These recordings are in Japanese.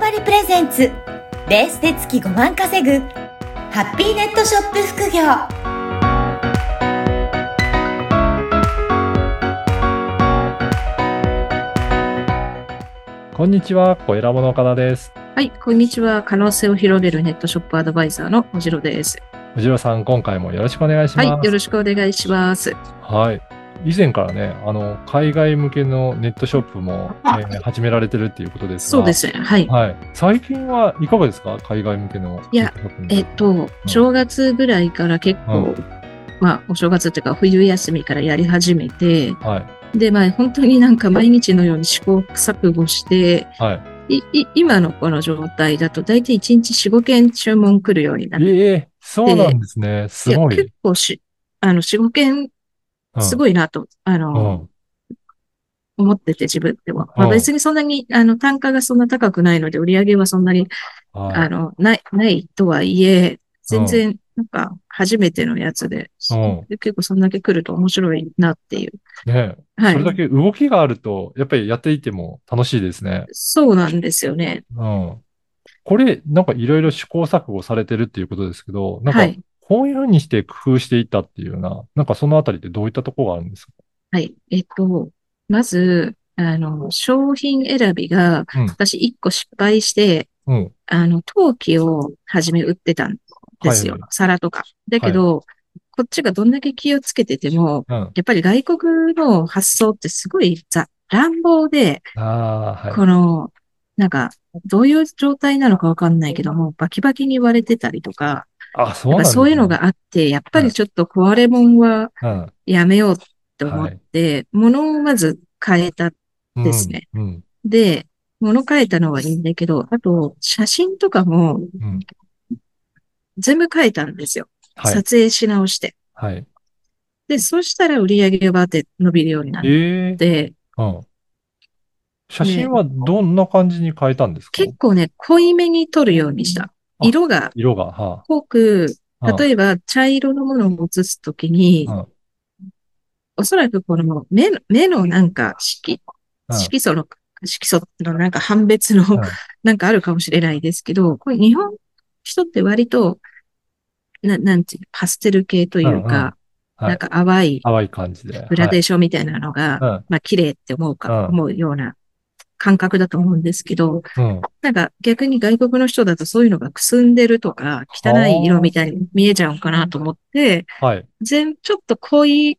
バリプレゼンツレースで月5万稼ぐハッピーネットショップ副業こんにちは、小ラボの岡田です。はい、こんにちは。可能性を広げるネットショップアドバイザーのおじろです。藤野さん、今回もよろしくお願いします。はい、よろしくお願いします。はい。以前からね、あの、海外向けのネットショップも、えー始められてるっていうことですが。そうですね。はい。はい。最近はいかがですか？海外向けのいやネットショップえっと、正月ぐらいから結構、うんまあ、お正月っていうか、冬休みからやり始めて、はい。で、まあ、本当になんか毎日のように試行錯誤して、はい。いい今のこの状態だと、大体1日4、5件注文来るようになって、ええそうなんですね。すごい。や結構し、あの、4、5件すい。ごいなと、あの、うん。思ってて自分でも。まあ、うん別にそんなに、あの、単価がそんな高くないので、売り上げはそんなに、はいあの、ない、ないとはいえ、全然、なんか、初めてのやつで、結構そんだけ来ると面白いなっていう。ねはいそれ。だけ動きがあると、やっぱりやっていても楽しいですね。そうなんですよね。うん。これ、なんかいろいろ試行錯誤されてるっていうことですけど、なんかはい。こういうふうにして工夫していったっていうような、なんかそのあたりってどういったところがあるんですか？はい。えっと、まず、あの、商品選びが、うん私一個失敗して、うん。あの、陶器を初め売ってたんですよ。はいはい皿とか。だけど、こっちがどんだけ気をつけてても、うん。やっぱり外国の発想ってすごいざ乱暴で、はい。この、なんか、どういう状態なのかわかんないけども、バキバキに割れてたりとか、あ、そうなんそういうのがあって、やっぱりちょっと壊れ物はうん。やめようと思って、物をまず変えた。うん。ですねうん。で、物変えたのはいいんだけど、あと、写真とかもうん。全部変えたんですよ。はい。撮影し直して。はい。で、そしたら売り上げがバーって伸びるようになっええて、うん。写真はどんな感じに変えたんですか？結構ね、濃いめに撮るようにした。あ色が。色が、は濃く、あ。例えば茶色のものを写すときにうん、おおそらくこの目の、目のなんか色、うん。色素の、色素のなんか判別のうん。なんかあるかもしれないですけど、これ日本人って割と、ななんていうのパステル系というか、はい。なんか淡い淡い感じで。グラデーーションみたいなのが、はいまあ綺麗って思うか、うん。思うような感覚だと思うんですけど、うん。なんか逆に外国の人だとそういうのがくすんでるとか、汚い色みたいに見えちゃうのかなと思って、はい。全、ちょっと濃い、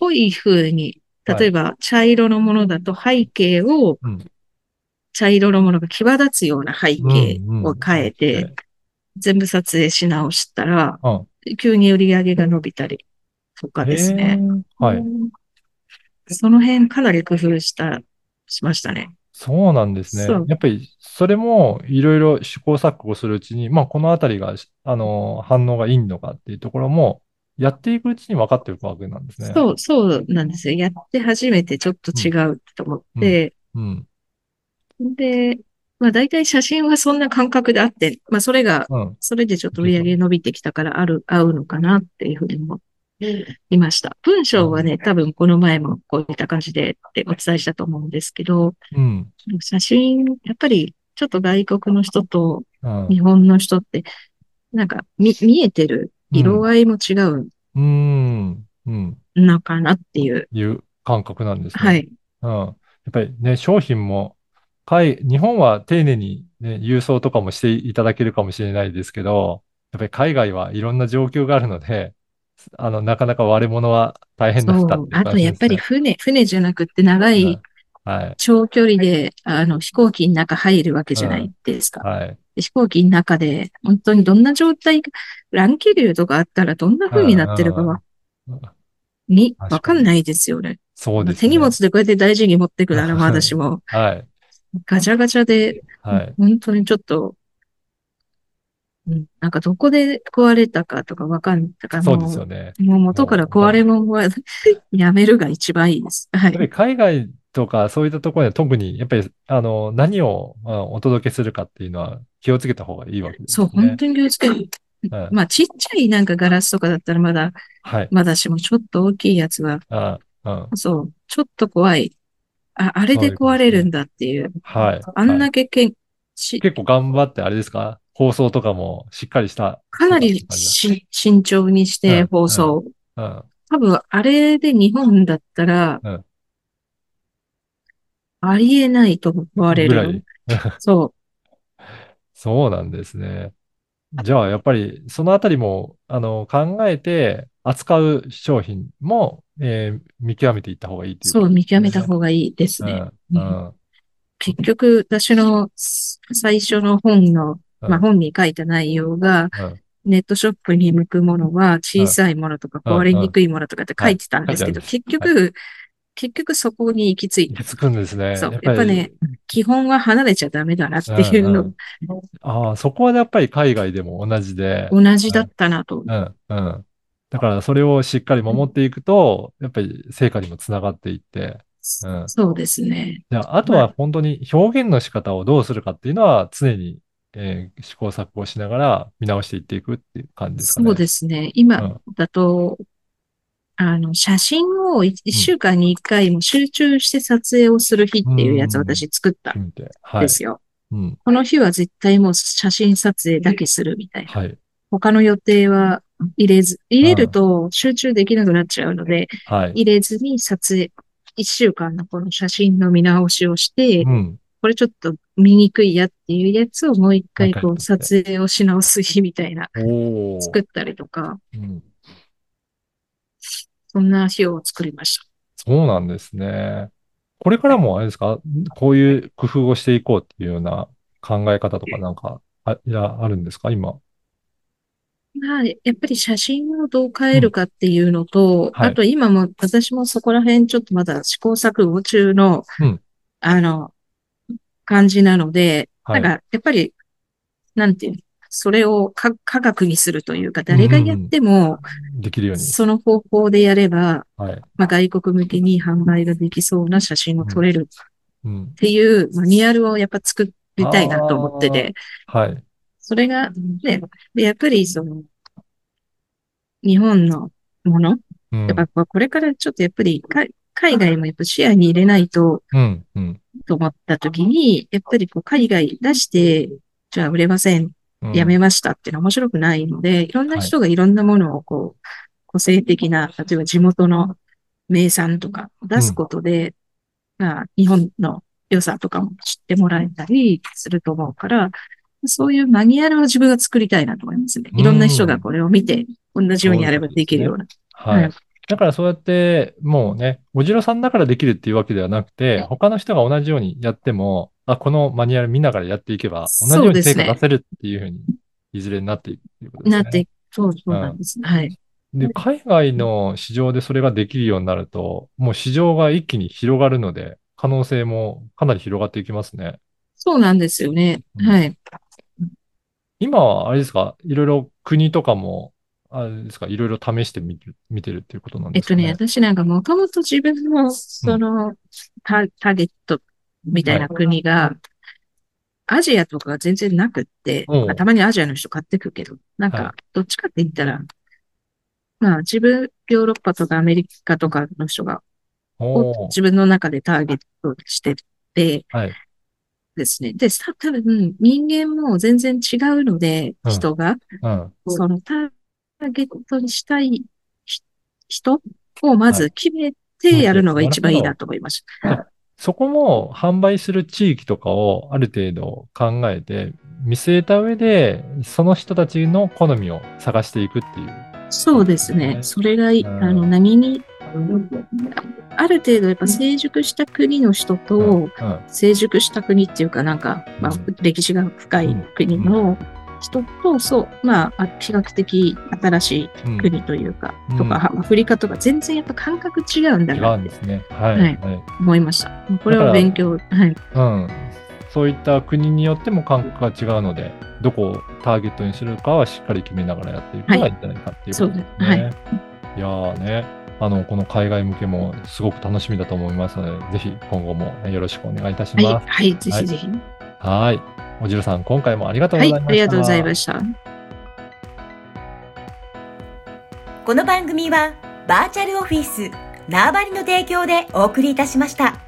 濃い風に、例えば茶色のものだと背景をうん。茶色のものが際立つような背景を変えて、全部撮影し直したら、うん。急に売り上げが伸びたりとかですね。はい。うんその辺かなり工夫した、しましたね。そうなんですね。やっぱり、それもいろいろ試行錯誤するうちに、まあ、このあたりが、あの、反応がいいのかっていうところも、やっていくうちに分かっていくわけなんですね。そう、そうなんですよ。やって初めてちょっと違うと思って、うん。で、まあ大体写真はそんな感覚であって、まあそれが、うん。それでちょっと売り上げ伸びてきたからある、合うのかなっていうふうに思いました。文章はね、多分この前もこういった感じでってお伝えしたと思うんですけど、うん。写真、やっぱりちょっと外国の人とうん。日本の人って、なんか見、見えてる色合いも違ううん。うん。のかなっていう。いう感覚なんですね。はい。うん。やっぱりね、商品も、海、日本は丁寧にね、郵送とかもしていただけるかもしれないですけど、やっぱり海外はいろんな状況があるので、あの、なかなか割れ物は大変だったって。いうあとやっぱり感船、船じゃなくって長い。長距離で、あの、飛行機の中入るわけじゃないですか。はい。で飛行機の中で、本当にどんな状態か、乱気流とかあったらどんな風になってるかは、に、わかんないですよね。そうですね。手荷物でこうやって大事に持ってくならまだしも、はい。ガチャガチャで、はい。本当にちょっと、うん、なんかどこで壊れたかとかわかんないかそうですよもね。う、もう元から壊れ物はやめるが一番いいです。はい。海外とかそういったところでは特に、やっぱり、あの、何をあお届けするかっていうのは気をつけた方がいいわけですそう、ね。本当に気をつける。はいまあ、ちっちゃいなんかガラスとかだったらまだ、はい。まだしもちょっと大きいやつは、あうん。そう、ちょっと怖い。あ、あれで壊れるんだっていう。はい。あんだけけんし結構頑張ってあれですか？放送とかもしっかりした。かなりし慎重にして放送。うん。多分、あれで日本だったらうん、ありえないと思われるい。そそうなんですね。じゃあ、やっぱり、そのあたりも、あの、考えて、扱う商品も、えー見極めていった方がいいとう、いうことそう、見極めたが方がいいですね。うん。うん。結局、私の最初の本の、うんまあ本に書いた内容が、うん。ネットショップに向くものは小さいものとかうん。壊れにくいものとかって書いてたんですけど、はい結局、結局そこに行き着いた。行き着くんですね。そう。り。やっぱね、基本は離れちゃダメだなっていうの、うん。うん。ああ、そこはやっぱり海外でも同じで。同じだったなと。うん、うん。だからそれをしっかり守っていくと、やっぱり成果にもつながっていって、うん。そうですね。じゃあ、あとは本当に表現の仕方をどうするかっていうのは常に、えー試行錯誤しながら見直していっていくっていう感じですかね。そうですね。今だと、あの、写真を一一週間に一回も集中して撮影をする日っていうやつを私作ったん。ですよ。うん。この日は絶対もう写真撮影だけするみたいな。はい。他の予定は入れず、入れると集中できなくなっちゃうので、はい。入れずに撮影、一週間のこの写真の見直しをして、うん。これちょっと見にくいやっていうやつをもう一回こう撮撮影をし直す日みたいな。作ったりとか、うん。そんな日を作りました。そうなんですね。これからもあれですか？こういう工夫をしていこうっていうような考え方とかなんか、あ、いや、あるんですか？今。まあ、やっぱり写真をどう変えるかっていうのと、はいあと今も私もそこら辺ちょっとまだ試行錯誤中の、うんあの、感じなので、はいなんかやっぱり、なんていうの、それをか科学にするというか、誰がやっても、できるように。その方法でやれば、はい。まあ、外国向けに販売ができそうな写真を撮れるうんっ。ていうマニュアルをやっぱ作りたいなと思ってて、はい。それが、ね、でやっぱりその、日本のもの、うんやっぱこれからちょっとやっぱりか海外もやっぱ視野に入れないと、うん。うん。と思った時に、やっぱりこう海外出して、じゃあ売れません、うんやめましたっていうのは面白くないので、いろんな人がいろんなものをこう、個性的な、例えば地元の名産とか出すことで、まあ、日本の良さとかも知ってもらえたりすると思うから、そういうマニュアルを自分が作りたいなと思いますね。いろんな人がこれを見て、同じようにやればできるような。はい。はいだからそうやって、もうね、おじろさんだからできるっていうわけではなくて、他の人が同じようにやっても、あ、このマニュアル見ながらやっていけば、同じように成果出せるっていうふうに、いずれになっていくっていうことですね。なって、そうそうなんです。はい。で、海外の市場でそれができるようになると、もう市場が一気に広がるので、可能性もかなり広がっていきますね。そうなんですよね。うんはい。今は、あれですか、いろいろ国とかも、あれですか、いろいろ試してみる、見てるっていうことなんですかね？えっとね、私なんかもともと自分の、その、タターゲットみたいな国が、アジアとか全然なくって、うんまあたまにアジアの人買ってくけど、なんはいか、どっちかって言ったら、まあ自分、ヨーロッパとかアメリカとかの人が、自分の中でターゲットしててはい。ですね。で、さ多分人間も全然違うので、うん人が、うん。そのターゲットにしたいひ人をまず決めてやるのが一番いいなと思いました。そこも販売する地域とかをある程度考えて見据えた上で、その人たちの好みを探していくっていう。そうですね。それがいい、うん。あの、何に、ある程度やっぱ成熟した国の人と、うん。成熟した国っていうかなんか、まあうん、歴史が深い国の人と、そう、まあ、あ比較的新しいうん。国というか、うんとか、アフリカとか全然やっぱ感覚違うんだ違なってうんですね。はい。はいはい思いました。これは勉強、はい。うん。そういった国によっても感覚が違うので、どこをターゲットにするかはしっかり決めながらやっていくのがいいんじゃないかっていうことですね。そうですはいいやーね、あの、この海外向けもすごく楽しみだと思いますので、ぜひ今後もよろしくお願いいたしはい、ます。はい、ぜひぜひ。はい。おじろさん、今回もありがとうはい、ございました。ありがとうございました。この番組はバーチャルオフィス縄張りの提供でお送りいたしました。